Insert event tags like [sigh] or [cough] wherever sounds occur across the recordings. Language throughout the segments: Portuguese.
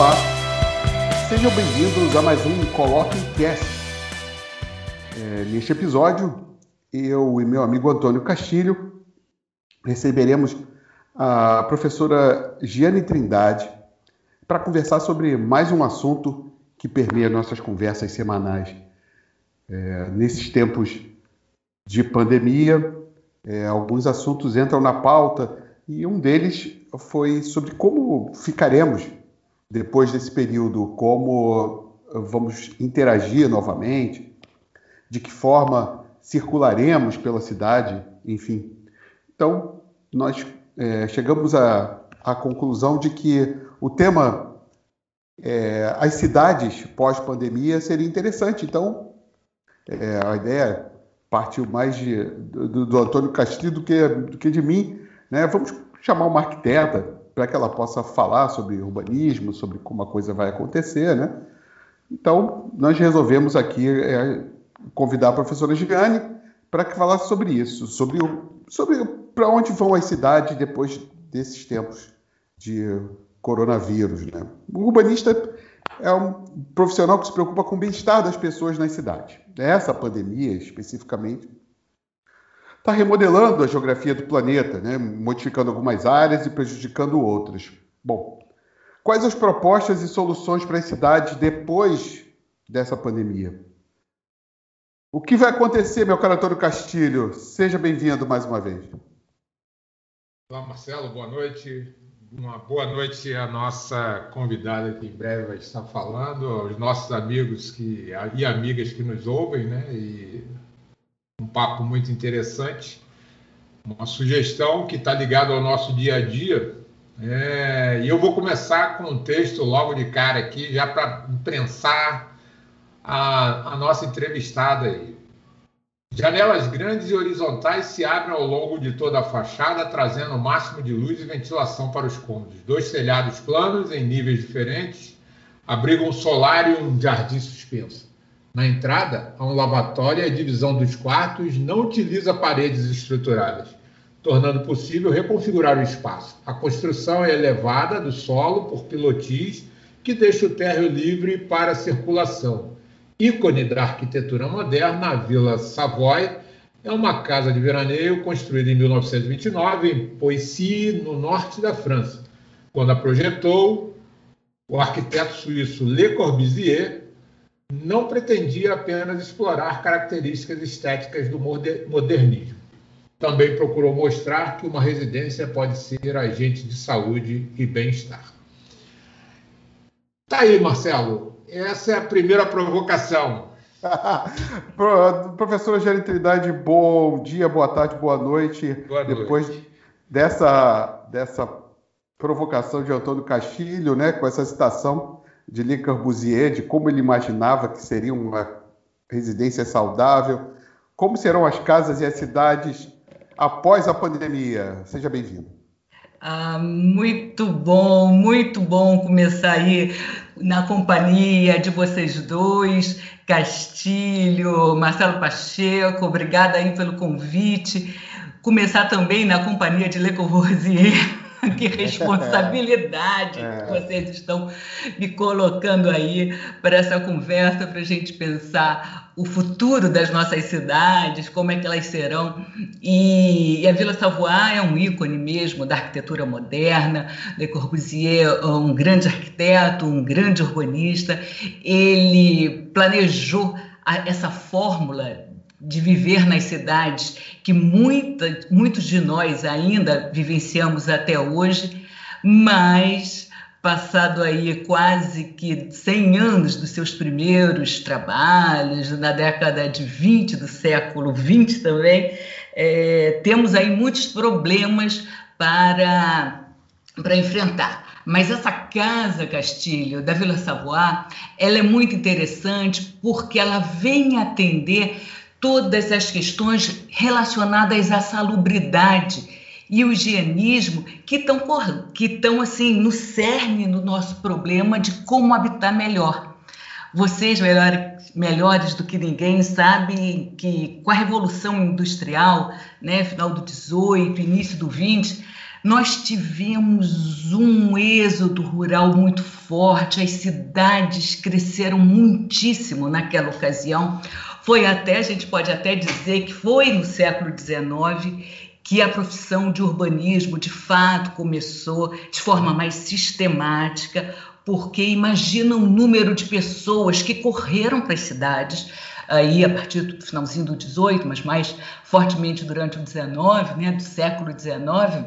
Olá, sejam bem-vindos a mais um Coloque Cast. É, neste episódio, eu e meu amigo Antônio Castilho receberemos a professora Giane Trindade para conversar sobre mais um assunto que permeia nossas conversas semanais. É, nesses tempos de pandemia, é, alguns assuntos entram na pauta e um deles foi sobre como ficaremos depois desse período, como vamos interagir novamente, de que forma circularemos pela cidade, enfim. Então, nós é, chegamos à, à, conclusão de que o tema é, as cidades pós-pandemia seria interessante. Então, é, a ideia partiu mais de, do, do, Antônio Castilho do que, do que de mim. Né? Vamos chamar uma arquiteta para que ela possa falar sobre urbanismo, sobre como a coisa vai acontecer, né? Então, nós resolvemos aqui é, convidar a professora Giane para que falasse sobre isso, sobre, o, sobre para onde vão as cidades depois desses tempos de coronavírus. Né? O urbanista é um profissional que se preocupa com o bem-estar das pessoas nas cidades. Essa pandemia, especificamente, está remodelando a geografia do planeta, né? modificando algumas áreas e prejudicando outras. Bom, quais as propostas e soluções para as cidades depois dessa pandemia? O que vai acontecer, meu caro Antônio Castilho? Seja bem-vindo mais uma vez. Olá, Marcelo, boa noite. Uma boa noite à nossa convidada que em breve vai estar falando, aos nossos amigos que, e amigas que nos ouvem, né? E um papo muito interessante, uma sugestão que está ligada ao nosso dia a dia. É, e eu vou começar com um texto logo de cara aqui, já para imprensar a, a nossa entrevistada aí. Janelas grandes e horizontais se abrem ao longo de toda a fachada, trazendo o máximo de luz e ventilação para os cômodos. Dois telhados planos, em níveis diferentes, abrigam um solar e um jardim suspenso. Na entrada, há um lavatório e a divisão dos quartos não utiliza paredes estruturadas, tornando possível reconfigurar o espaço. A construção é elevada do solo por pilotis que deixa o térreo livre para circulação. Ícone da arquitetura moderna, a Vila Savoy é uma casa de veraneio construída em 1929 em Poissy, no norte da França. Quando a projetou, o arquiteto suíço Le Corbusier não pretendia apenas explorar características estéticas do modernismo. Também procurou mostrar que uma residência pode ser agente de saúde e bem-estar. Tá aí, Marcelo. Essa é a primeira provocação. [laughs] Professora Gerentrindade, bom dia, boa tarde, boa noite. Boa noite. Depois dessa, dessa provocação de Antônio Castilho, né, com essa citação de Le Corbusier, de como ele imaginava que seria uma residência saudável, como serão as casas e as cidades após a pandemia. Seja bem-vindo. Ah, muito bom, muito bom começar aí na companhia de vocês dois, Castilho, Marcelo Pacheco, obrigada aí pelo convite. Começar também na companhia de Le Corbusier [laughs] que responsabilidade [laughs] é. que vocês estão me colocando aí para essa conversa, para a gente pensar o futuro das nossas cidades, como é que elas serão. E, e a Vila Savoie é um ícone mesmo da arquitetura moderna. Le Corbusier, um grande arquiteto, um grande urbanista, ele planejou a, essa fórmula de viver nas cidades que muita, muitos de nós ainda vivenciamos até hoje, mas passado aí quase que 100 anos dos seus primeiros trabalhos, na década de 20 do século 20 também, é, temos aí muitos problemas para, para enfrentar. Mas essa casa Castilho da Vila Savoie, ela é muito interessante porque ela vem atender todas as questões relacionadas à salubridade e o higienismo que estão que assim no cerne do nosso problema de como habitar melhor. Vocês melhores, melhores do que ninguém sabem que com a revolução industrial, né, final do 18, início do 20, nós tivemos um êxodo rural muito forte, as cidades cresceram muitíssimo naquela ocasião. Foi até, a gente pode até dizer que foi no século XIX que a profissão de urbanismo de fato começou de forma mais sistemática, porque imagina o número de pessoas que correram para as cidades aí a partir do finalzinho do 18, mas mais fortemente durante o 19, né, do século 19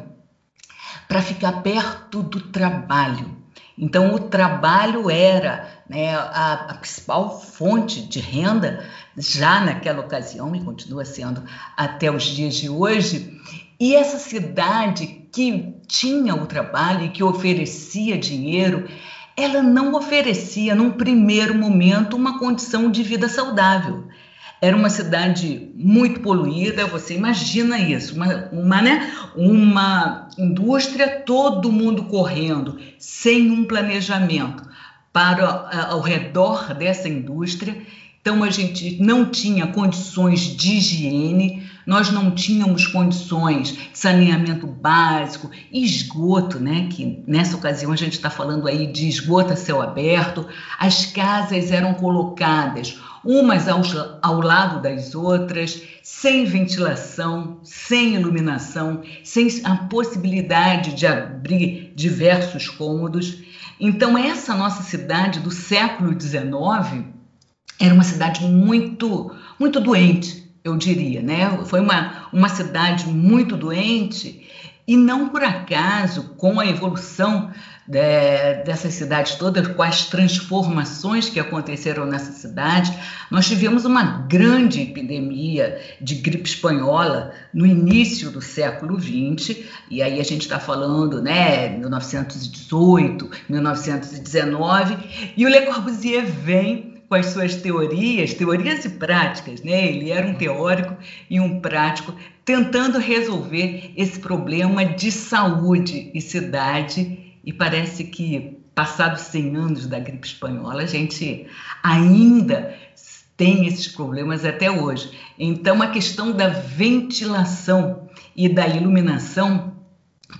para ficar perto do trabalho. Então, o trabalho era né, a, a, principal fonte de renda, já naquela ocasião, e continua sendo até os dias de hoje. E essa cidade que tinha o trabalho e que oferecia dinheiro, ela não oferecia, num primeiro momento, uma condição de vida saudável. Era uma cidade muito poluída, você imagina isso, uma, uma, né, uma indústria, todo mundo correndo, sem um planejamento para ao redor dessa indústria. Então a gente não tinha condições de higiene, nós não tínhamos condições de saneamento básico, esgoto, né? Que nessa ocasião a gente está falando aí de esgoto a céu aberto. As casas eram colocadas umas ao, ao lado das outras, sem ventilação, sem iluminação, sem a possibilidade de abrir diversos cômodos. Então, essa nossa cidade do século XIX era uma cidade muito, muito doente, eu diria, né? Foi uma, uma cidade muito doente e não por acaso, com a evolução de, dessas cidades todas, com as transformações que aconteceram nessa cidade, nós tivemos uma grande epidemia de gripe espanhola no início do século XX, e aí a gente está falando, né, 1918, 1919, e o Le Corbusier vem com as suas teorias, teorias e práticas, né? Ele era um teórico e um prático tentando resolver esse problema de saúde e cidade e parece que, passados 100 anos da gripe espanhola, a gente ainda tem esses problemas até hoje. Então, a questão da ventilação e da iluminação,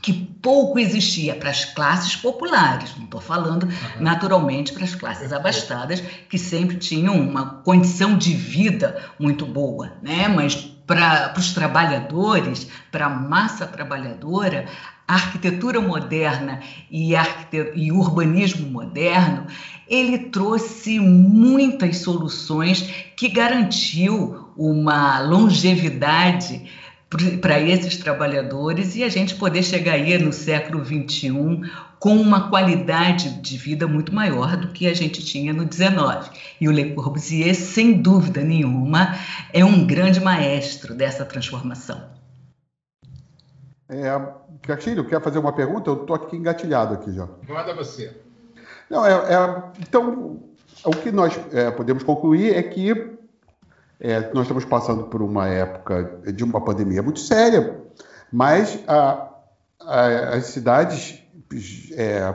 que pouco existia para as classes populares, não estou falando uhum. naturalmente para as classes abastadas, que sempre tinham uma condição de vida muito boa, né? mas para os trabalhadores, para a massa trabalhadora, a arquitetura moderna e, arquite... e urbanismo moderno, ele trouxe muitas soluções que garantiu uma longevidade para esses trabalhadores e a gente poder chegar aí no século XXI com uma qualidade de vida muito maior do que a gente tinha no XIX. E o Le Corbusier, sem dúvida nenhuma, é um grande maestro dessa transformação. É, Castilho, quer fazer uma pergunta? Eu estou aqui engatilhado aqui já. Manda você. Não, é, é então, o que nós é, podemos concluir é que é, nós estamos passando por uma época de uma pandemia muito séria, mas a, a, as cidades é,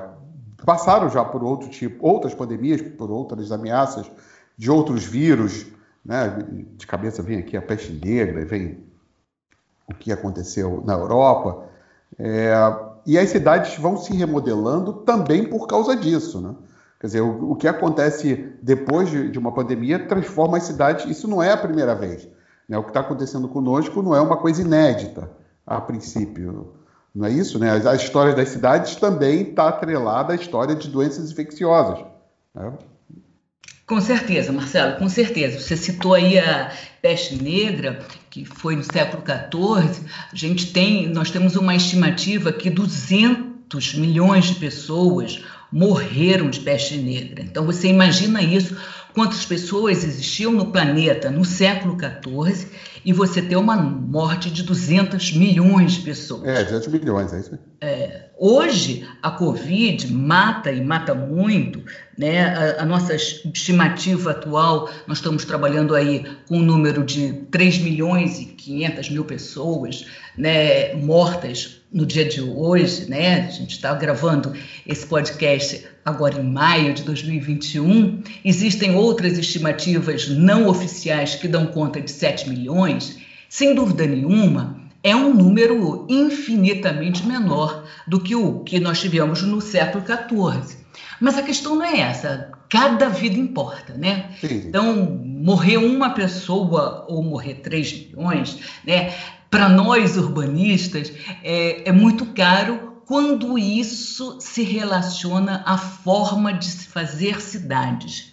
passaram já por outro tipo, outras pandemias, por outras ameaças de outros vírus, né? De cabeça vem aqui a peste negra, vem o que aconteceu na Europa. É, e as cidades vão se remodelando também por causa disso, né? Quer dizer, o, o que acontece depois de, de, uma pandemia transforma as cidades. Isso não é a primeira vez. Né? O que está acontecendo conosco não é uma coisa inédita, a princípio. Não é isso? Né? A, a história das cidades também está atrelada à história de doenças infecciosas. Né? Com certeza, Marcelo, com certeza. Você citou aí a peste negra, que foi no século XIV. A gente tem, nós temos uma estimativa que 200 milhões de pessoas morreram de peste negra. Então você imagina isso, quantas pessoas existiam no planeta no século XIV e você ter uma morte de 200 milhões de pessoas. É, 200 milhões, é isso. É, hoje, a Covid mata e mata muito, né? A, a, nossa estimativa atual, nós estamos trabalhando aí com um número de 3 milhões e 500 mil pessoas né, mortas no dia de hoje, né? A gente está gravando esse podcast agora em maio de 2021. Existem outras estimativas não oficiais que dão conta de 7 milhões. Sem dúvida nenhuma, é um número infinitamente menor do que o que nós tivemos no século XIV. Mas a questão não é essa. Cada vida importa, né? Sim. Então, morrer uma pessoa ou morrer 3 milhões, né? Para nós urbanistas, é, é muito caro quando isso se relaciona à forma de se fazer cidades.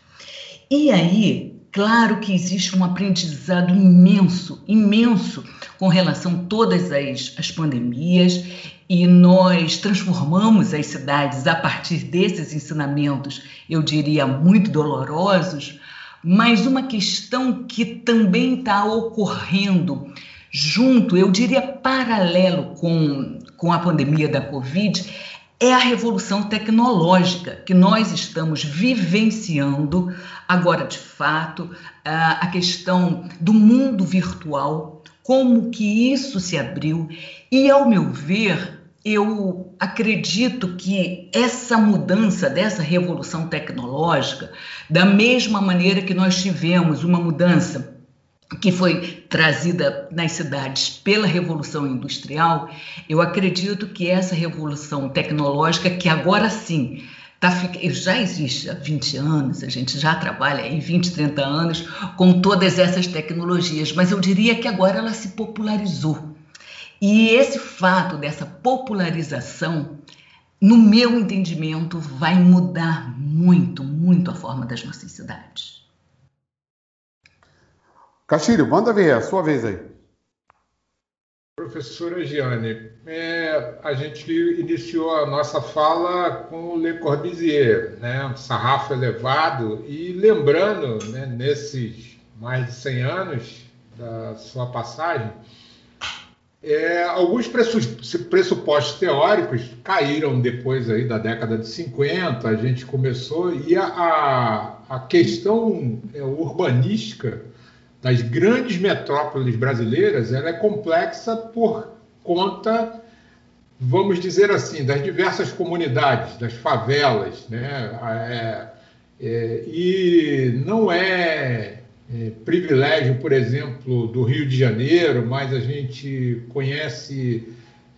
E aí, claro que existe um aprendizado imenso, imenso com relação a todas as, as pandemias e nós transformamos as cidades a partir desses ensinamentos, eu diria, muito dolorosos, mas uma questão que também está ocorrendo junto, eu diria paralelo com, com a pandemia da Covid, é a revolução tecnológica que nós estamos vivenciando agora de fato, a questão do mundo virtual, como que isso se abriu. E, ao meu ver, eu acredito que essa mudança dessa revolução tecnológica, da mesma maneira que nós tivemos uma mudança que foi trazida nas cidades pela revolução industrial, eu acredito que essa revolução tecnológica, que agora sim Tá, já existe há 20 anos, a gente já trabalha aí 20, 30 anos com todas essas tecnologias, mas eu diria que agora ela se popularizou. E esse fato dessa popularização, no meu entendimento, vai mudar muito, muito a forma das nossas cidades. Castilho, manda ver, a sua vez aí. Professora Giane, é, a gente iniciou a nossa fala com Le Corbusier, né, um sarrafo elevado, e lembrando, né, nesses mais de 100 anos da sua passagem, é, alguns pressupostos teóricos caíram depois aí da década de 50, a gente começou, e a, a, a questão é, urbanística das grandes metrópoles brasileiras, ela é complexa por conta, vamos dizer assim, das diversas comunidades, das favelas, né? É, é, e não é, é, privilégio, por exemplo, do Rio de Janeiro, mas a gente conhece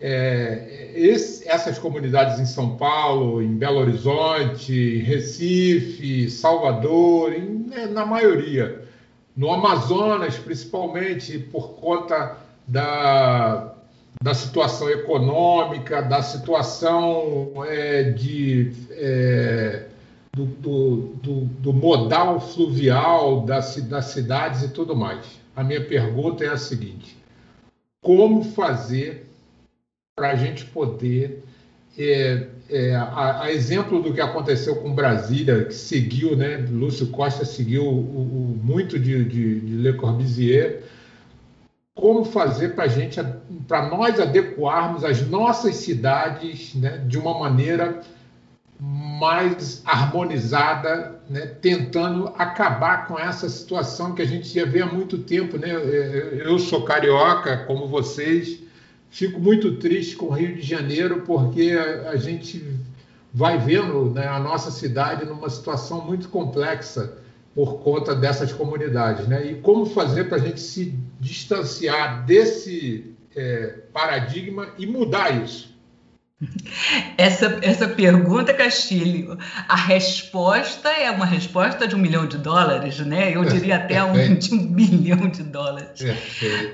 é, esse, essas comunidades em São Paulo, em Belo Horizonte, Recife, Salvador, em, né, na maioria no Amazonas, principalmente por conta da, da situação econômica, da situação é, de, é, do, do, do, do, modal fluvial das, das cidades e tudo mais. A minha pergunta é a seguinte: como fazer para a gente poder é, é, a, a, exemplo do que aconteceu com Brasília, que seguiu, né, Lúcio Costa seguiu o, o, muito de, de, de, Le Corbusier, como fazer para gente, para nós adequarmos as nossas cidades, né, de uma maneira mais harmonizada, né, tentando acabar com essa situação que a gente já vê há muito tempo, né? Eu sou carioca, como vocês fico muito triste com o Rio de Janeiro, porque a, a gente vai vendo né, a nossa cidade numa situação muito complexa por conta dessas comunidades. Né? E como fazer para a gente se distanciar desse é, paradigma e mudar isso? Essa, essa pergunta, Castilho, a resposta é uma resposta de um milhão de dólares, né? Eu diria até um, [laughs] de um bilhão de dólares.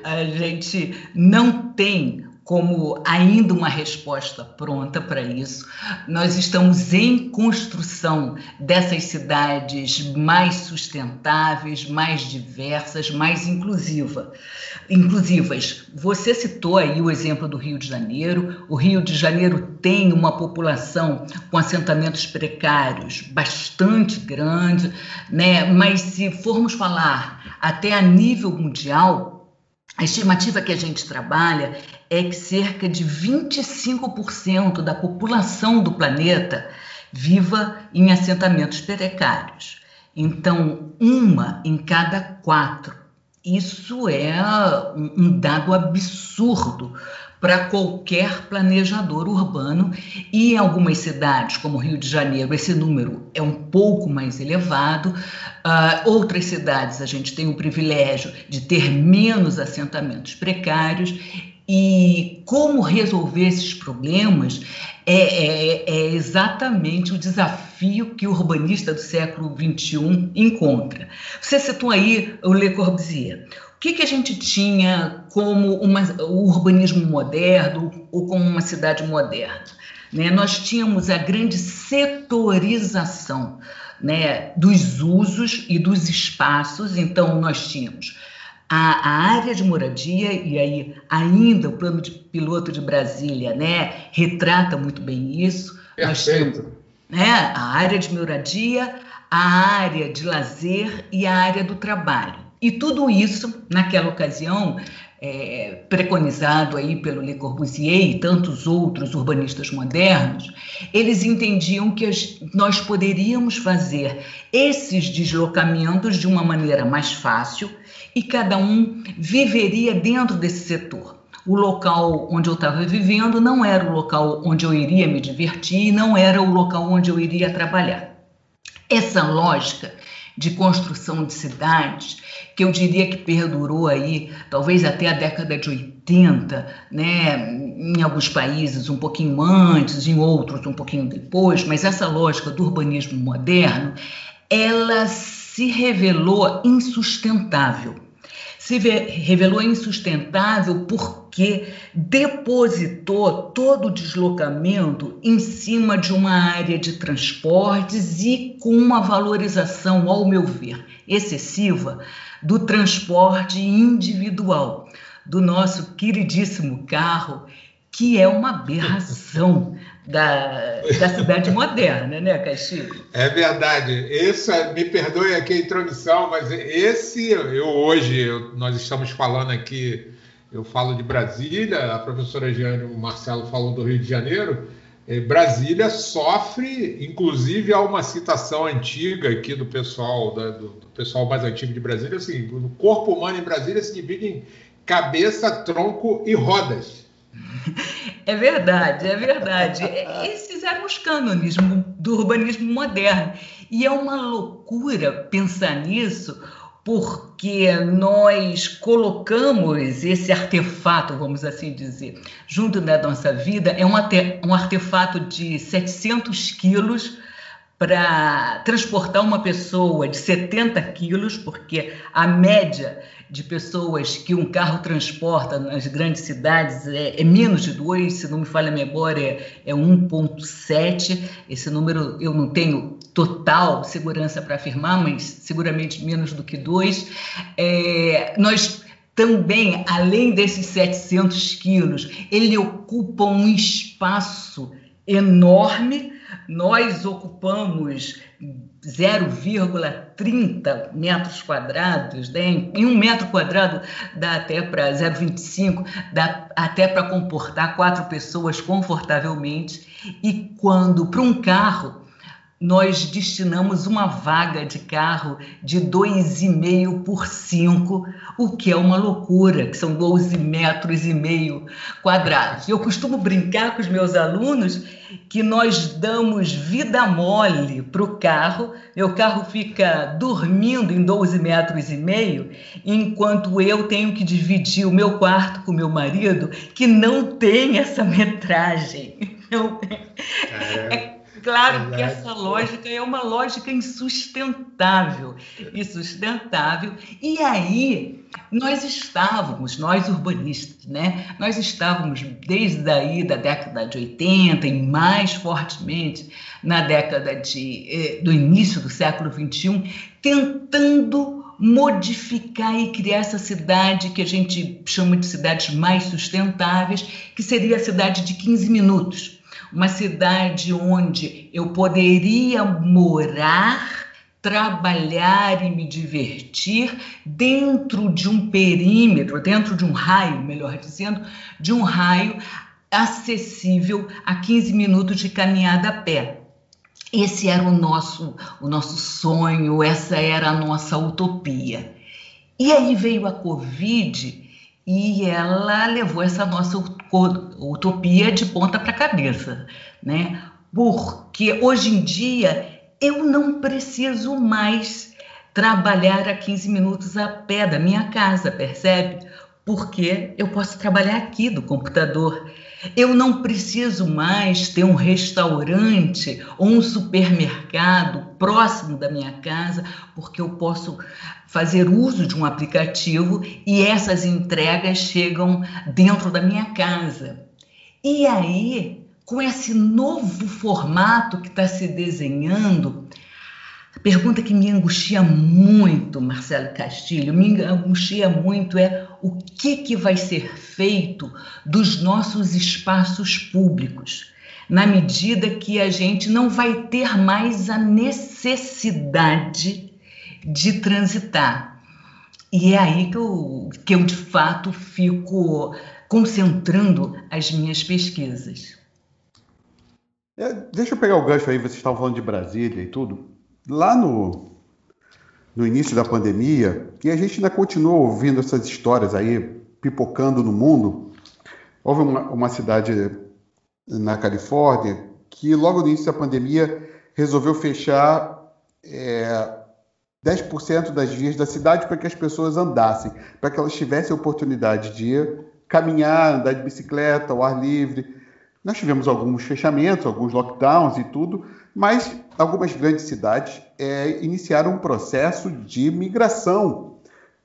A gente não tem como ainda uma resposta pronta para isso. Nós estamos em construção dessas cidades mais sustentáveis, mais diversas, mais inclusiva, inclusivas. Você citou aí o exemplo do Rio de Janeiro. O Rio de Janeiro tem uma população com assentamentos precários bastante grande, né? Mas se formos falar até a nível mundial, a estimativa que a gente trabalha é que cerca de 25% da população do planeta viva em assentamentos precários. Então, uma em cada quatro. Isso é um dado absurdo para qualquer planejador urbano e em algumas cidades, como Rio de Janeiro, esse número é um pouco mais elevado. Uh, outras cidades a gente tem o privilégio de ter menos assentamentos precários E como resolver esses problemas é, é, é, exatamente o desafio que o urbanista do século XXI encontra. Você citou aí o Le Corbusier. O que, que a gente tinha como uma, o urbanismo moderno ou como uma cidade moderna? Né? Nós tínhamos a grande setorização né, dos usos e dos espaços, então nós tínhamos a, a, área de moradia, e aí ainda o plano de piloto de Brasília né, retrata muito bem isso. Perfeito. Temos, né, a área de moradia, a área de lazer e a área do trabalho. E tudo isso, naquela ocasião, é, preconizado aí pelo Le Corbusier e tantos outros urbanistas modernos, eles entendiam que as, nós poderíamos fazer esses deslocamentos de uma maneira mais fácil e cada um viveria dentro desse setor. O local onde eu estava vivendo não era o local onde eu iria me divertir, não era o local onde eu iria trabalhar. Essa lógica de construção de cidades, que eu diria que perdurou aí, talvez até a década de 80, né, em alguns países um pouquinho antes, em outros um pouquinho depois, mas essa lógica do urbanismo moderno, ela se revelou insustentável se revelou insustentável porque depositou todo o deslocamento em cima de uma área de transportes e com uma valorização, ao meu ver, excessiva do transporte individual, do nosso queridíssimo carro, que é uma aberração da, da cidade moderna, né, Castilho? É verdade. Esse, me perdoe aqui a introdução, mas esse, eu hoje, eu, nós estamos falando aqui, eu falo de Brasília, a professora Giane o Marcelo falou do Rio de Janeiro. Eh, Brasília sofre, inclusive há uma citação antiga aqui do pessoal, da, do, do, pessoal mais antigo de Brasília, assim, o corpo humano em Brasília se divide em cabeça, tronco e rodas. [laughs] É verdade, é verdade. Esses eram os cânones do urbanismo moderno. E é uma loucura pensar nisso, porque nós colocamos esse artefato, vamos assim dizer, junto da nossa vida. É um artefato de 700 quilos para transportar uma pessoa de 70 quilos, porque a média de pessoas que um carro transporta nas grandes cidades é, é menos de 2, se não me falha a memória, é 1,7. Esse número eu não tenho total segurança para afirmar, mas seguramente menos do que 2. É, nós também, além desses 700 quilos, ele ocupa um espaço enorme. Nós ocupamos 0,30 metros quadrados, né? em um metro quadrado dá até para 0,25, dá até para comportar quatro pessoas confortavelmente. E quando para um carro nós destinamos uma vaga de carro de 2,5 por 5, o que é uma loucura, que são 12 metros e meio quadrados. Eu costumo brincar com os meus alunos que nós damos vida mole para o carro, meu carro fica dormindo em 12 metros e meio, enquanto eu tenho que dividir o meu quarto com meu marido, que não tem essa metragem. [laughs] é claro que essa lógica é uma lógica insustentável, insustentável. E aí nós estávamos, nós urbanistas, né? Nós estávamos desde aí da década de 80 e mais fortemente na década de, eh, do início do século 21, tentando modificar e criar essa cidade que a gente chama de cidades mais sustentáveis, que seria a cidade de 15 minutos uma cidade onde eu poderia morar, trabalhar e me divertir dentro de um perímetro, dentro de um raio, melhor dizendo, de um raio acessível a 15 minutos de caminhada a pé. Esse era o nosso, o nosso sonho, essa era a nossa utopia. E aí veio a Covid e ela levou essa nossa utopia de ponta para cabeça, né? Porque hoje em dia eu não preciso mais trabalhar a 15 minutos a pé da minha casa, percebe? porque eu posso trabalhar aqui do computador. Eu não preciso mais ter um restaurante ou um supermercado próximo da minha casa, porque eu posso fazer uso de um aplicativo e essas entregas chegam dentro da minha casa. E aí, com esse novo formato que está se desenhando, a pergunta que me angustia muito, Marcelo Castilho, me angustia muito é o que, que vai ser feito dos nossos espaços públicos, na medida que a gente não vai ter mais a necessidade de transitar. E é aí que eu, que eu de fato fico concentrando as minhas pesquisas. É, deixa eu pegar o gancho aí, vocês estavam falando de Brasília e tudo. Lá no, no início da pandemia, e a gente ainda continua ouvindo essas histórias aí pipocando no mundo, houve uma, uma cidade na Califórnia que logo no início da pandemia resolveu fechar é, 10% das vias da cidade para que as pessoas andassem, para que elas tivessem a oportunidade de caminhar, andar de bicicleta, ao ar livre. Nós tivemos alguns fechamentos, alguns lockdowns e tudo, mas algumas grandes cidades é, iniciaram um processo de migração.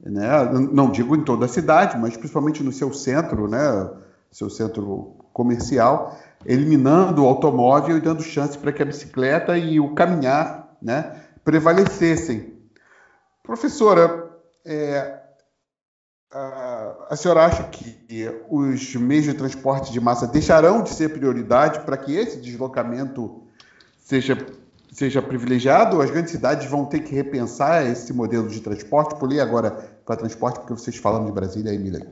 Né? Não digo em toda a cidade, mas principalmente no seu centro, né? seu centro comercial, eliminando o automóvel e dando chance para que a bicicleta e o caminhar né, prevalecessem. Professora, é, a, a senhora acha que os meios de transporte de massa deixarão de ser prioridade para que esse deslocamento seja, seja privilegiado? As grandes cidades vão ter que repensar esse modelo de transporte? Pulei agora para transporte, porque vocês falam de Brasília e Emília.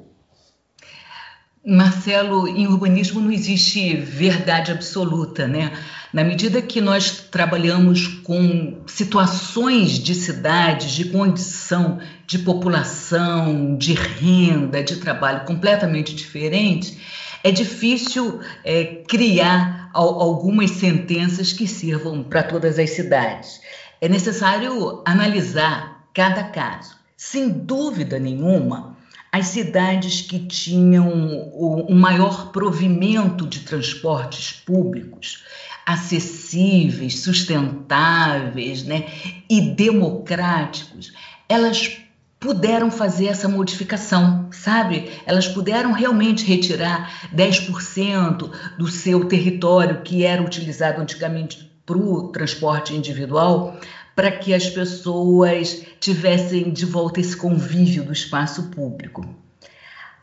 Marcelo, em urbanismo não existe verdade absoluta, né? Na medida que nós trabalhamos com situações de cidades, de condição de população, de renda, de trabalho completamente diferentes, é difícil é, criar algumas sentenças que sirvam para todas as cidades. É necessário analisar cada caso. Sem dúvida nenhuma, as cidades que tinham o, maior provimento de transportes públicos, acessíveis, sustentáveis né, e democráticos, elas puderam fazer essa modificação, sabe? Elas puderam realmente retirar 10% do seu território que era utilizado antigamente para o transporte individual, para que as pessoas tivessem de volta esse convívio do espaço público.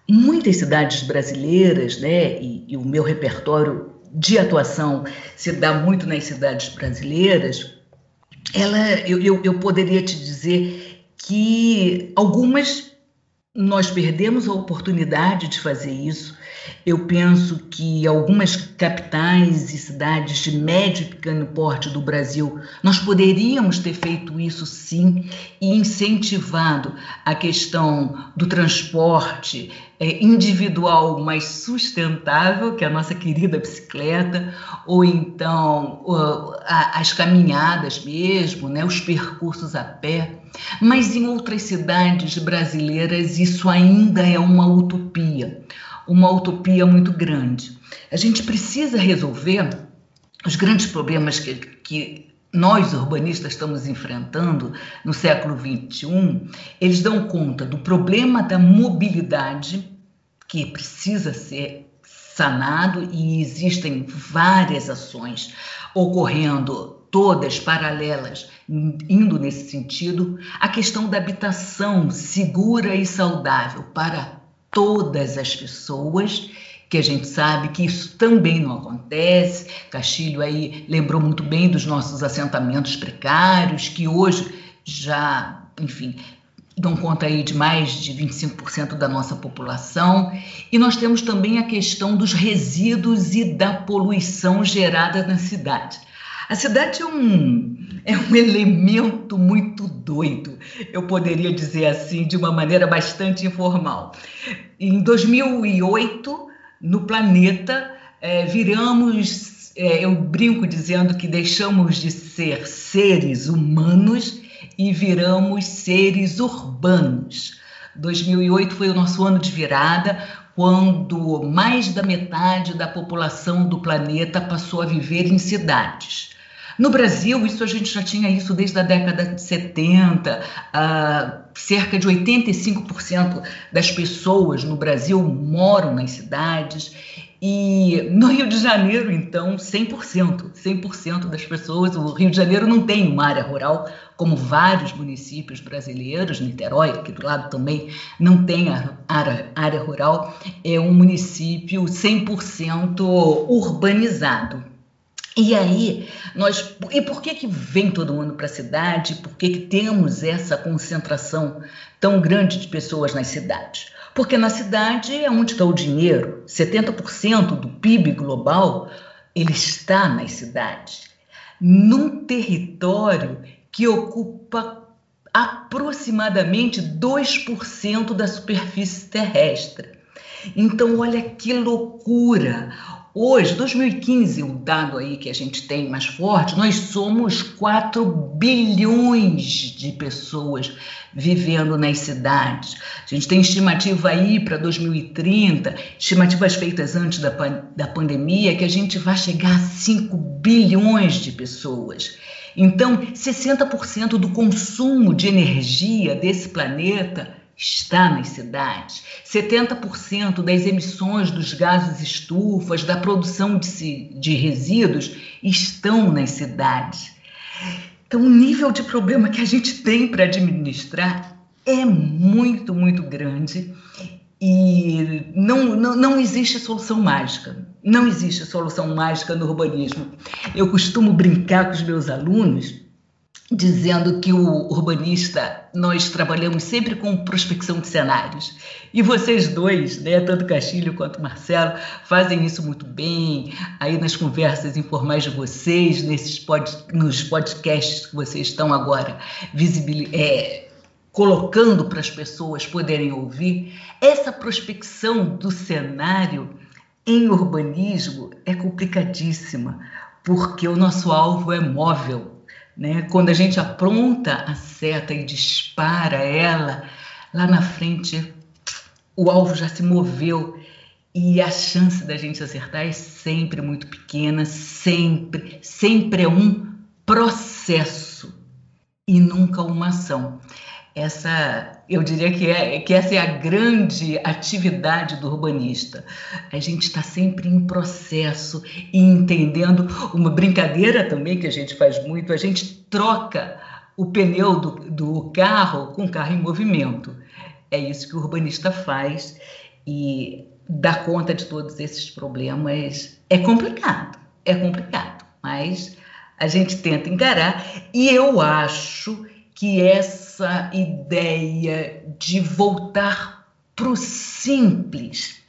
Muitas cidades brasileiras, né, e, e o meu repertório de atuação se dá muito nas cidades brasileiras, ela, eu, eu, eu poderia te dizer que algumas nós perdemos a oportunidade de fazer isso. Eu penso que algumas capitais e cidades de médio e pequeno porte do Brasil, nós poderíamos ter feito isso sim e incentivado a questão do transporte é, individual mais sustentável, que é a nossa querida bicicleta, ou então uh, as caminhadas mesmo, né, os percursos a pé. Mas em outras cidades brasileiras isso ainda é uma utopia, uma utopia muito grande. A gente precisa resolver os grandes problemas que, que nós urbanistas estamos enfrentando no século XXI, eles dão conta do problema da mobilidade, que precisa ser sanado, e existem várias ações ocorrendo, todas paralelas, indo nesse sentido. A questão da habitação segura e saudável para todas as pessoas que a gente sabe que isso também não acontece. Castilho aí lembrou muito bem dos nossos assentamentos precários, que hoje já, enfim, dão conta aí de mais de 25% da nossa população. E nós temos também a questão dos resíduos e da poluição gerada na cidade. A cidade é um, é um elemento muito doido, eu poderia dizer assim, de uma maneira bastante informal. Em 2008, no planeta, é, viramos, é, eu brinco dizendo que deixamos de ser seres humanos e viramos seres urbanos. 2008 foi o nosso ano de virada, quando mais da metade da população do planeta passou a viver em cidades. No Brasil, isso a gente já tinha isso desde a década de 70. Uh, cerca de 85% das pessoas no Brasil moram nas cidades. E no Rio de Janeiro, então, 100%, 100% das pessoas. O Rio de Janeiro não tem uma área rural, como vários municípios brasileiros, Niterói, aqui do lado também, não tem área rural. É um município 100% urbanizado. E aí, nós. E por que, que vem todo mundo para a cidade? Por que, que temos essa concentração tão grande de pessoas nas cidades? Porque na cidade é onde está o dinheiro. 70% do PIB global ele está nas cidades. Num território que ocupa aproximadamente 2% da superfície terrestre. Então, olha que loucura! Hoje, 2015, o dado aí que a gente tem mais forte, nós somos 4 bilhões de pessoas vivendo nas cidades. A gente tem estimativa aí para 2030, estimativas feitas antes da, da pandemia, que a gente vai chegar a 5 bilhões de pessoas. Então, 60% do consumo de energia desse planeta está nas cidades. 70% das emissões dos gases estufas, da produção de, de resíduos, estão nas cidades. Então, o nível de problema que a gente tem para administrar é muito, muito grande e não, não, não existe solução mágica. Não existe solução mágica no urbanismo. Eu costumo brincar com os meus alunos dizendo que o urbanista, nós trabalhamos sempre com prospecção de cenários. E vocês dois, né, tanto Castilho quanto Marcelo, fazem isso muito bem, aí nas conversas informais de vocês, nesses pod, nos podcasts que vocês estão agora visibil, é, colocando para as pessoas poderem ouvir, essa prospecção do cenário em urbanismo é complicadíssima, porque o nosso alvo é móvel, né? Quando a gente apronta a seta e dispara ela, lá na frente o alvo já se moveu e a chance da gente acertar é sempre muito pequena, sempre, sempre é um processo e nunca uma ação essa, eu diria que, é, que essa é a grande atividade do urbanista. A gente está sempre em processo e entendendo uma brincadeira também que a gente faz muito, a gente troca o pneu do, do carro com o carro em movimento. É isso que o urbanista faz e dar conta de todos esses problemas é complicado, é complicado, mas a gente tenta encarar e eu acho que essa ideia de voltar para o simples.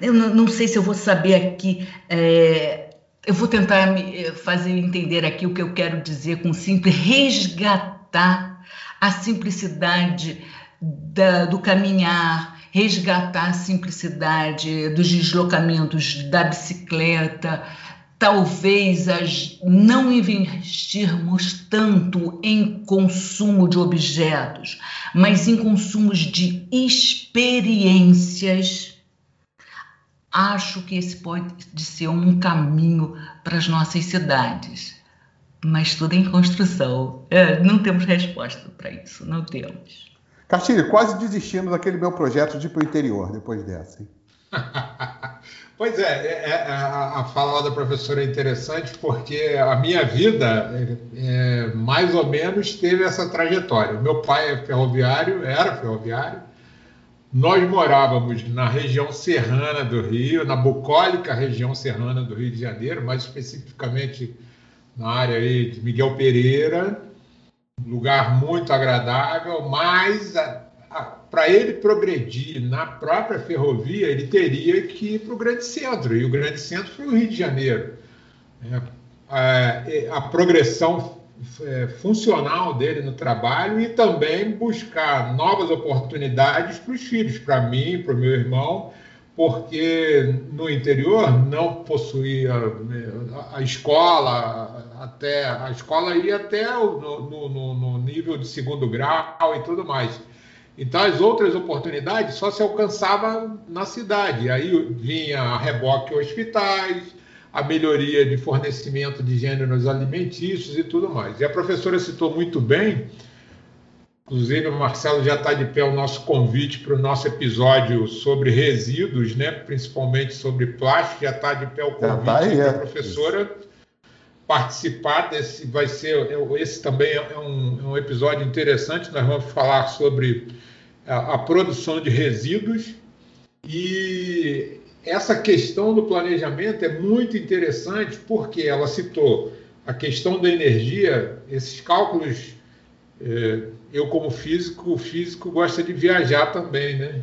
Eu não, sei se eu vou saber aqui, é, eu vou tentar me é, fazer entender aqui o que eu quero dizer com simples, resgatar a simplicidade da, do caminhar, resgatar a simplicidade dos deslocamentos da bicicleta, talvez não investirmos tanto em consumo de objetos, mas em consumos de experiências, acho que esse pode ser um caminho para as nossas cidades. Mas tudo em construção. É, não temos resposta para isso, não temos. Castilho, quase desistimos daquele meu projeto de ir para o interior depois dessa. Hein? [laughs] Pois é, é, é a, a, fala da professora é interessante porque a minha vida é, é, mais ou menos teve essa trajetória. Meu pai é ferroviário, era ferroviário. Nós morávamos na região serrana do Rio, na bucólica região serrana do Rio de Janeiro, mais especificamente na área aí de Miguel Pereira, lugar muito agradável, mas para ele progredir na própria ferrovia, ele teria que ir para o grande centro, e o grande centro foi o Rio de Janeiro. É, a, a, progressão é, funcional dele no trabalho e também buscar novas oportunidades para os filhos, para mim, para o meu irmão, porque no interior não possuía né, a escola, até a escola ia até no, no, no nível de segundo grau e tudo mais. Então, as outras oportunidades só se alcançavam na cidade. Aí vinha a reboque hospitais, a melhoria de fornecimento de gêneros alimentícios e tudo mais. E a professora citou muito bem, inclusive o Marcelo já está de pé o nosso convite para o nosso episódio sobre resíduos, né? principalmente sobre plástico, já está de pé o tá convite tá aí, é. professora participar desse, vai ser, esse também é um, é um episódio interessante, nós vamos falar sobre a, a produção de resíduos e essa questão do planejamento é muito interessante porque ela citou a questão da energia, esses cálculos. É, eu, como físico, o físico gosta de viajar também, né?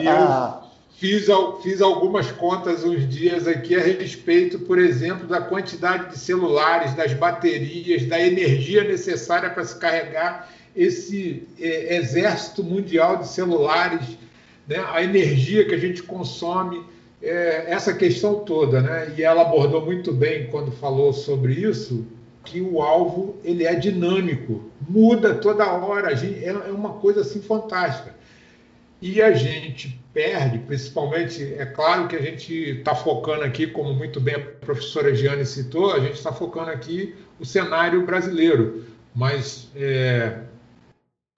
E eu [laughs] fiz, fiz algumas contas uns dias aqui a respeito, por exemplo, da quantidade de celulares, das baterias, da energia necessária para se carregar esse é, exército mundial de celulares né, a energia que a gente consome, é, essa questão toda, né? E ela abordou muito bem quando falou sobre isso, que o alvo ele é dinâmico, muda toda hora, gente, é, é uma coisa assim fantástica. E a gente perde, principalmente, é claro que a gente está focando aqui, como muito bem a professora Giane citou, a gente está focando aqui o cenário brasileiro, mas é,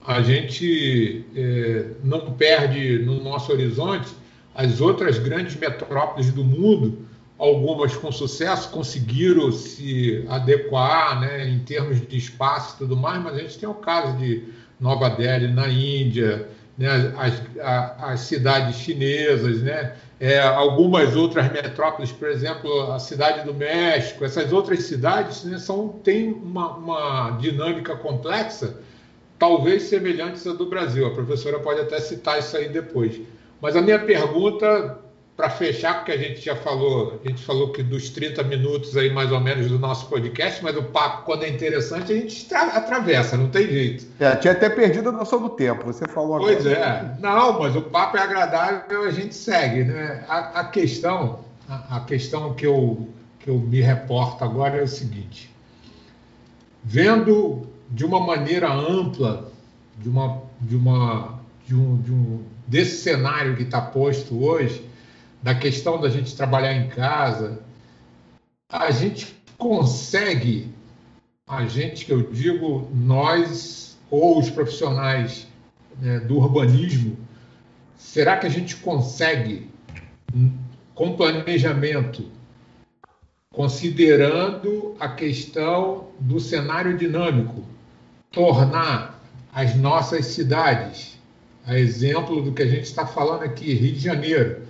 a gente é, não perde no nosso horizonte as outras grandes metrópoles do mundo, algumas com sucesso, conseguiram se adequar né, em termos de espaço e tudo mais, mas a gente tem o caso de Nova Delhi na Índia, né, as, as, cidades chinesas, né, é, algumas outras metrópoles, por exemplo, a cidade do México, essas outras cidades né, são, têm uma, uma dinâmica complexa talvez semelhantes à do Brasil. A professora pode até citar isso aí depois. Mas a minha pergunta, para fechar, porque a gente já falou, a gente falou que dos 30 minutos aí mais ou menos do nosso podcast, mas o papo, quando é interessante, a gente atravessa, não tem jeito. É, tinha até perdido a noção do tempo, você falou agora. Pois é, não, mas o papo é agradável, a gente segue, né? A, a questão, a, a questão que eu, que eu me reporto agora é o seguinte: vendo de uma maneira ampla, de uma, de uma, de um, de um desse cenário que está posto hoje, da questão da gente trabalhar em casa, a gente consegue, a gente que eu digo, nós ou os profissionais né, do urbanismo, será que a gente consegue, com planejamento, considerando a questão do cenário dinâmico, tornar as nossas cidades, a exemplo do que a gente está falando aqui, Rio de Janeiro,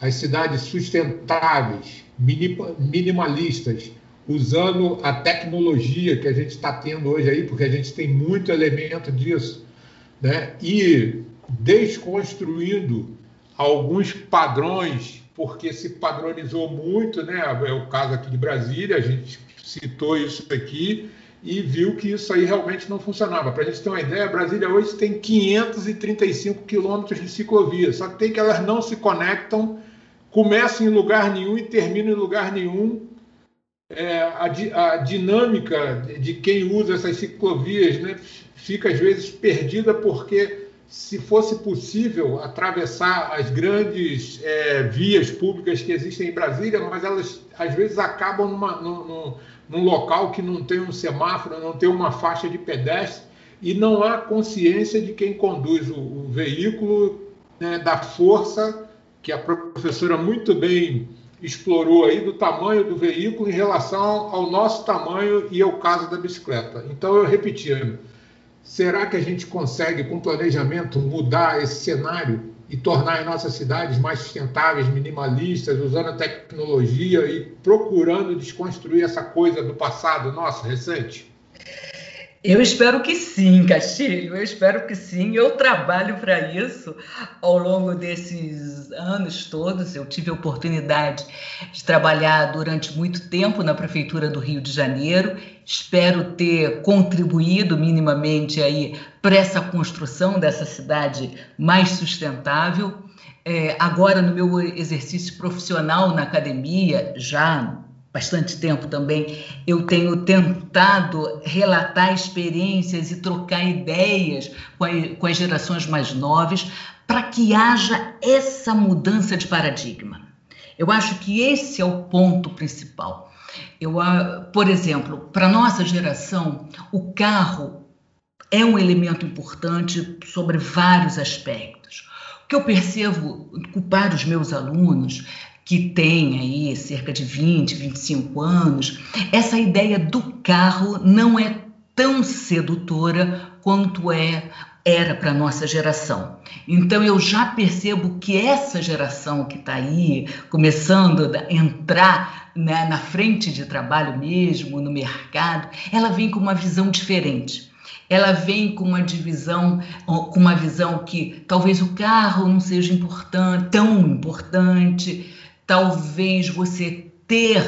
as cidades sustentáveis, minimalistas, usando a tecnologia que a gente está tendo hoje aí, porque a gente tem muito elemento disso, né? e desconstruindo alguns padrões, porque se padronizou muito, né? é o caso aqui de Brasília, a gente citou isso aqui, e viu que isso aí realmente não funcionava. Para a gente ter uma ideia, Brasília hoje tem 535 quilômetros de ciclovia, só que tem que elas não se conectam, começam em lugar nenhum e terminam em lugar nenhum. É, a, a, dinâmica de quem usa essas ciclovias né, fica às vezes perdida porque se fosse possível atravessar as grandes é, vias públicas que existem em Brasília, mas elas às vezes acabam numa, numa, num local que não tem um semáforo, não tem uma faixa de pedestre e não há consciência de quem conduz o, o veículo, né, da força que a professora muito bem explorou aí do tamanho do veículo em relação ao nosso tamanho e ao caso da bicicleta. Então, eu repetindo, será que a gente consegue, com planejamento, mudar esse cenário e tornar as nossas cidades mais sustentáveis, minimalistas, usando a tecnologia e procurando desconstruir essa coisa do passado nosso, recente? Eu espero que sim, Castilho, eu espero que sim. Eu trabalho para isso ao longo desses anos todos. Eu tive a oportunidade de trabalhar durante muito tempo na Prefeitura do Rio de Janeiro. Espero ter contribuído minimamente aí para essa construção dessa cidade mais sustentável. É, agora, no meu exercício profissional na academia, já bastante tempo também, eu tenho tentado relatar experiências e trocar ideias com, a, com as gerações mais novas para que haja essa mudança de paradigma. Eu acho que esse é o ponto principal. Eu, por exemplo, para nossa geração, o carro é um elemento importante sobre vários aspectos. O que eu percebo para os meus alunos que têm aí cerca de 20, 25 anos, essa ideia do carro não é tão sedutora quanto é era para nossa geração. Então eu já percebo que essa geração que está aí começando a entrar né, na frente de trabalho mesmo, no mercado, ela vem com uma visão diferente. Ela vem com uma divisão, com uma visão que talvez o carro não seja importante, tão importante, talvez você ter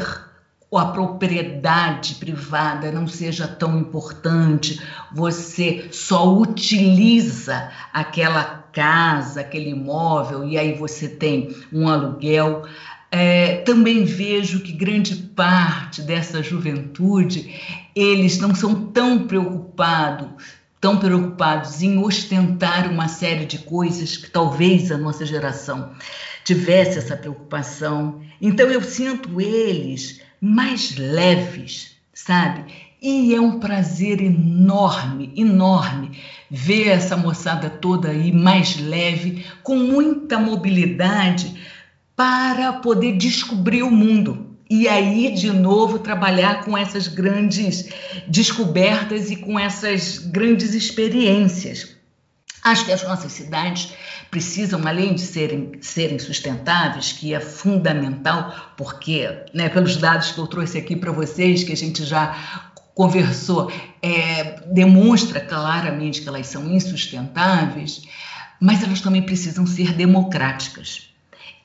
a propriedade privada não seja tão importante, você só utiliza aquela casa, aquele imóvel e aí você tem um aluguel. É, também vejo que grande parte dessa juventude eles não são tão preocupados tão preocupados em ostentar uma série de coisas que talvez a nossa geração tivesse essa preocupação. Então eu sinto eles mais leves, sabe? E é um prazer enorme, enorme ver essa moçada toda aí mais leve, com muita mobilidade para poder descobrir o mundo. E aí, de novo, trabalhar com essas grandes descobertas e com essas grandes experiências. Acho que as nossas cidades precisam, além de serem, serem sustentáveis, que é fundamental, porque, né, pelos dados que eu trouxe aqui para vocês, que a gente já conversou, é, demonstra claramente que elas são insustentáveis, mas elas também precisam ser democráticas.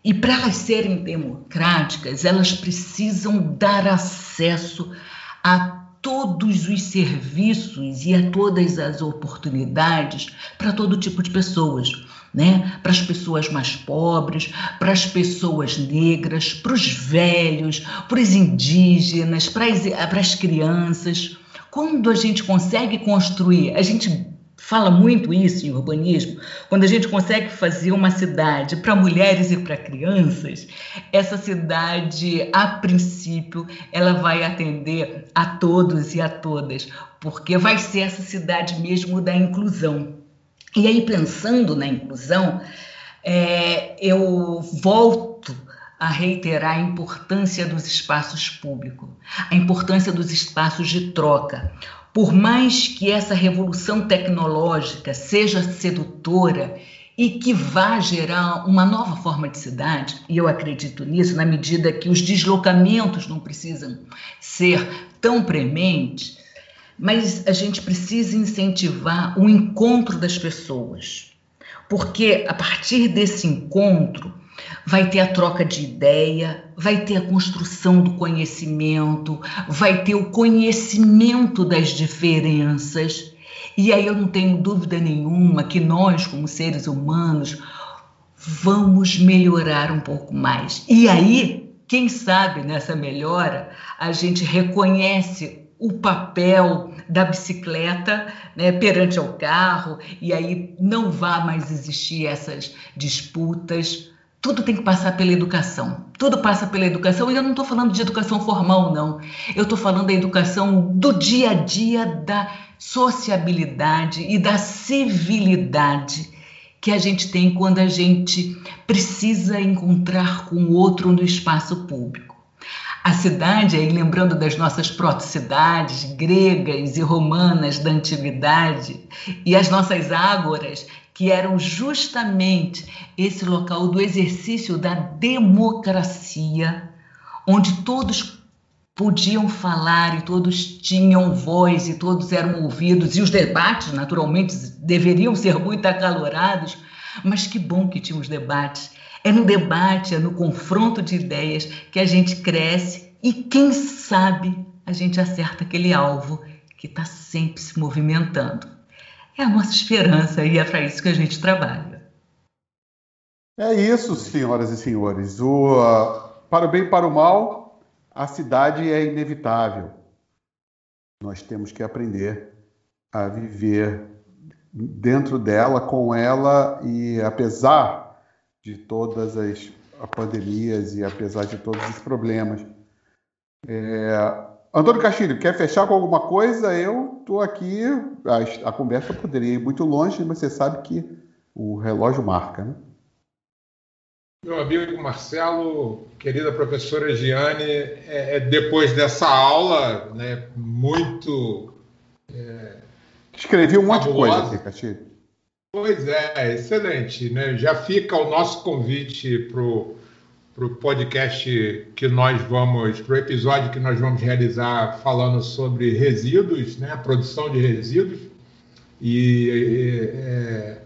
E para elas serem democráticas, elas precisam dar acesso a todos os serviços e a todas as oportunidades para todo tipo de pessoas. Né? Para as pessoas mais pobres, para as pessoas negras, para os velhos, para os indígenas, para as, para as crianças. Quando a gente consegue construir, a gente fala muito isso em urbanismo, quando a gente consegue fazer uma cidade para mulheres e para crianças, essa cidade, a princípio, ela vai atender a todos e a todas, porque vai ser essa cidade mesmo da inclusão. E aí, pensando na inclusão, é, eu volto a reiterar a importância dos espaços públicos, a importância dos espaços de troca. Por mais que essa revolução tecnológica seja sedutora e que vá gerar uma nova forma de cidade, e eu acredito nisso, na medida que os deslocamentos não precisam ser tão prementes, mas a gente precisa incentivar o encontro das pessoas, porque a partir desse encontro, vai ter a troca de ideia, vai ter a construção do conhecimento, vai ter o conhecimento das diferenças. E aí eu não tenho dúvida nenhuma que nós, como seres humanos, vamos melhorar um pouco mais. E aí, quem sabe nessa melhora, a gente reconhece o papel da bicicleta né, perante ao carro, e aí não vai mais existir essas disputas tudo tem que passar pela educação. Tudo passa pela educação. E eu não estou falando de educação formal, não. Eu estou falando da educação do dia a dia, da sociabilidade e da civilidade que a gente tem quando a gente precisa encontrar com o outro no espaço público. A cidade, aí lembrando das nossas proto-cidades gregas e romanas da antiguidade, e as nossas ágoras, que eram justamente esse local do exercício da democracia, onde todos podiam falar e todos tinham voz e todos eram ouvidos, e os debates, naturalmente, deveriam ser muito acalorados, mas que bom que tinha os debates. É no debate, é no confronto de ideias que a gente cresce e, quem sabe, a gente acerta aquele alvo que está sempre se movimentando. É a nossa esperança e é para isso que a gente trabalha. É isso, senhoras e senhores. O, uh, para o bem e para o mal, a cidade é inevitável. Nós temos que aprender a viver dentro dela, com ela e apesar de todas as pandemias e apesar de todos os problemas. É... Antônio Castilho, quer fechar com alguma coisa? Eu estou aqui, a, a, conversa poderia ir muito longe, mas você sabe que o relógio marca, né? Meu amigo Marcelo, querida professora Giane, é, é depois dessa aula né, muito é, Escrevi um monte de coisa aqui, Castilho. Pois é, excelente. Né? Já fica o nosso convite para o podcast que nós vamos, para o episódio que nós vamos realizar falando sobre resíduos, né? produção de resíduos. E é,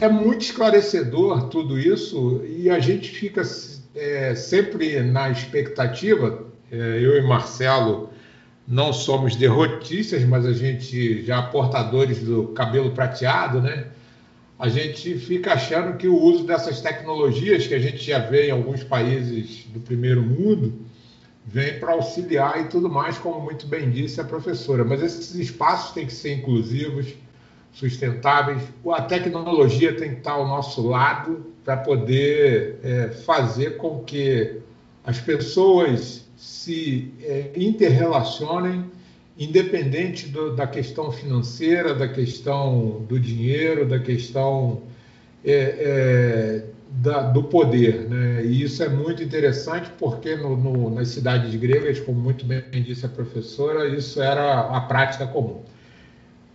é muito esclarecedor tudo isso e a gente fica é, sempre na expectativa, é, eu e Marcelo não somos derrotistas, mas a gente já portadores do cabelo prateado, né? A gente fica achando que o uso dessas tecnologias que a gente já vê em alguns países do primeiro mundo vem para auxiliar e tudo mais, como muito bem disse a professora. Mas esses espaços têm que ser inclusivos, sustentáveis. A tecnologia tem que estar ao nosso lado para poder é, fazer com que as pessoas se é, interrelacionem, independente do, da questão financeira, da questão do dinheiro, da questão é, é, da, do poder. Né? E isso é muito interessante porque no, no, nas cidades gregas, como muito bem disse a professora, isso era a prática comum.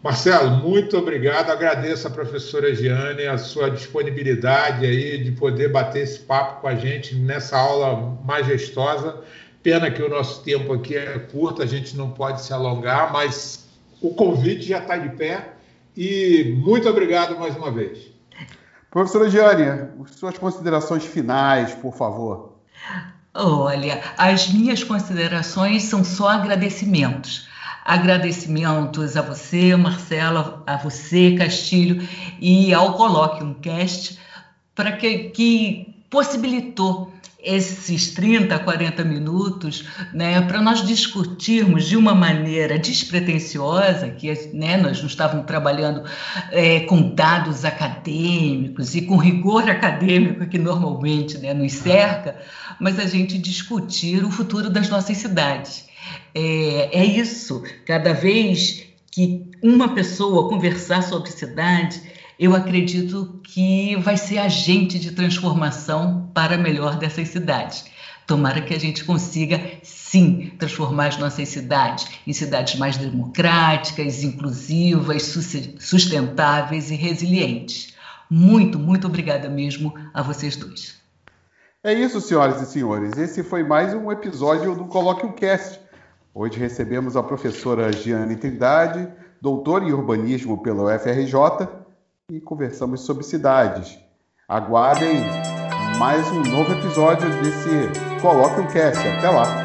Marcelo, muito obrigado. Agradeço a professora Giane a sua disponibilidade aí de poder bater esse papo com a gente nessa aula majestosa. Pena que o nosso tempo aqui é curto, a gente não pode se alongar, mas o convite já está de pé e muito obrigado mais uma vez. Professora Giane, suas considerações finais, por favor. Olha, as minhas considerações são só agradecimentos. Agradecimentos a você, Marcela, a você, Castilho, e ao Colloquium Cast, para que, que possibilitou esses 30, 40 minutos né, para nós discutirmos de uma maneira despretensiosa, que né, nós não estávamos trabalhando é, com dados acadêmicos e com rigor [laughs] acadêmico que normalmente né, nos cerca, mas a gente discutir o futuro das nossas cidades. É, é isso, cada vez que uma pessoa conversar sobre cidade, eu acredito que vai ser agente de transformação para melhor dessas cidades. Tomara que a gente consiga, sim, transformar as nossas cidades em cidades mais democráticas, inclusivas, sustentáveis e resilientes. Muito, muito obrigada mesmo a vocês dois. É isso, senhoras e senhores. Esse foi mais um episódio do Coloque o Cast. Hoje recebemos a professora Giane Trindade, doutora em urbanismo pela UFRJ e conversamos sobre cidades. Aguardem mais um novo episódio desse Coloque um Cast. Até lá!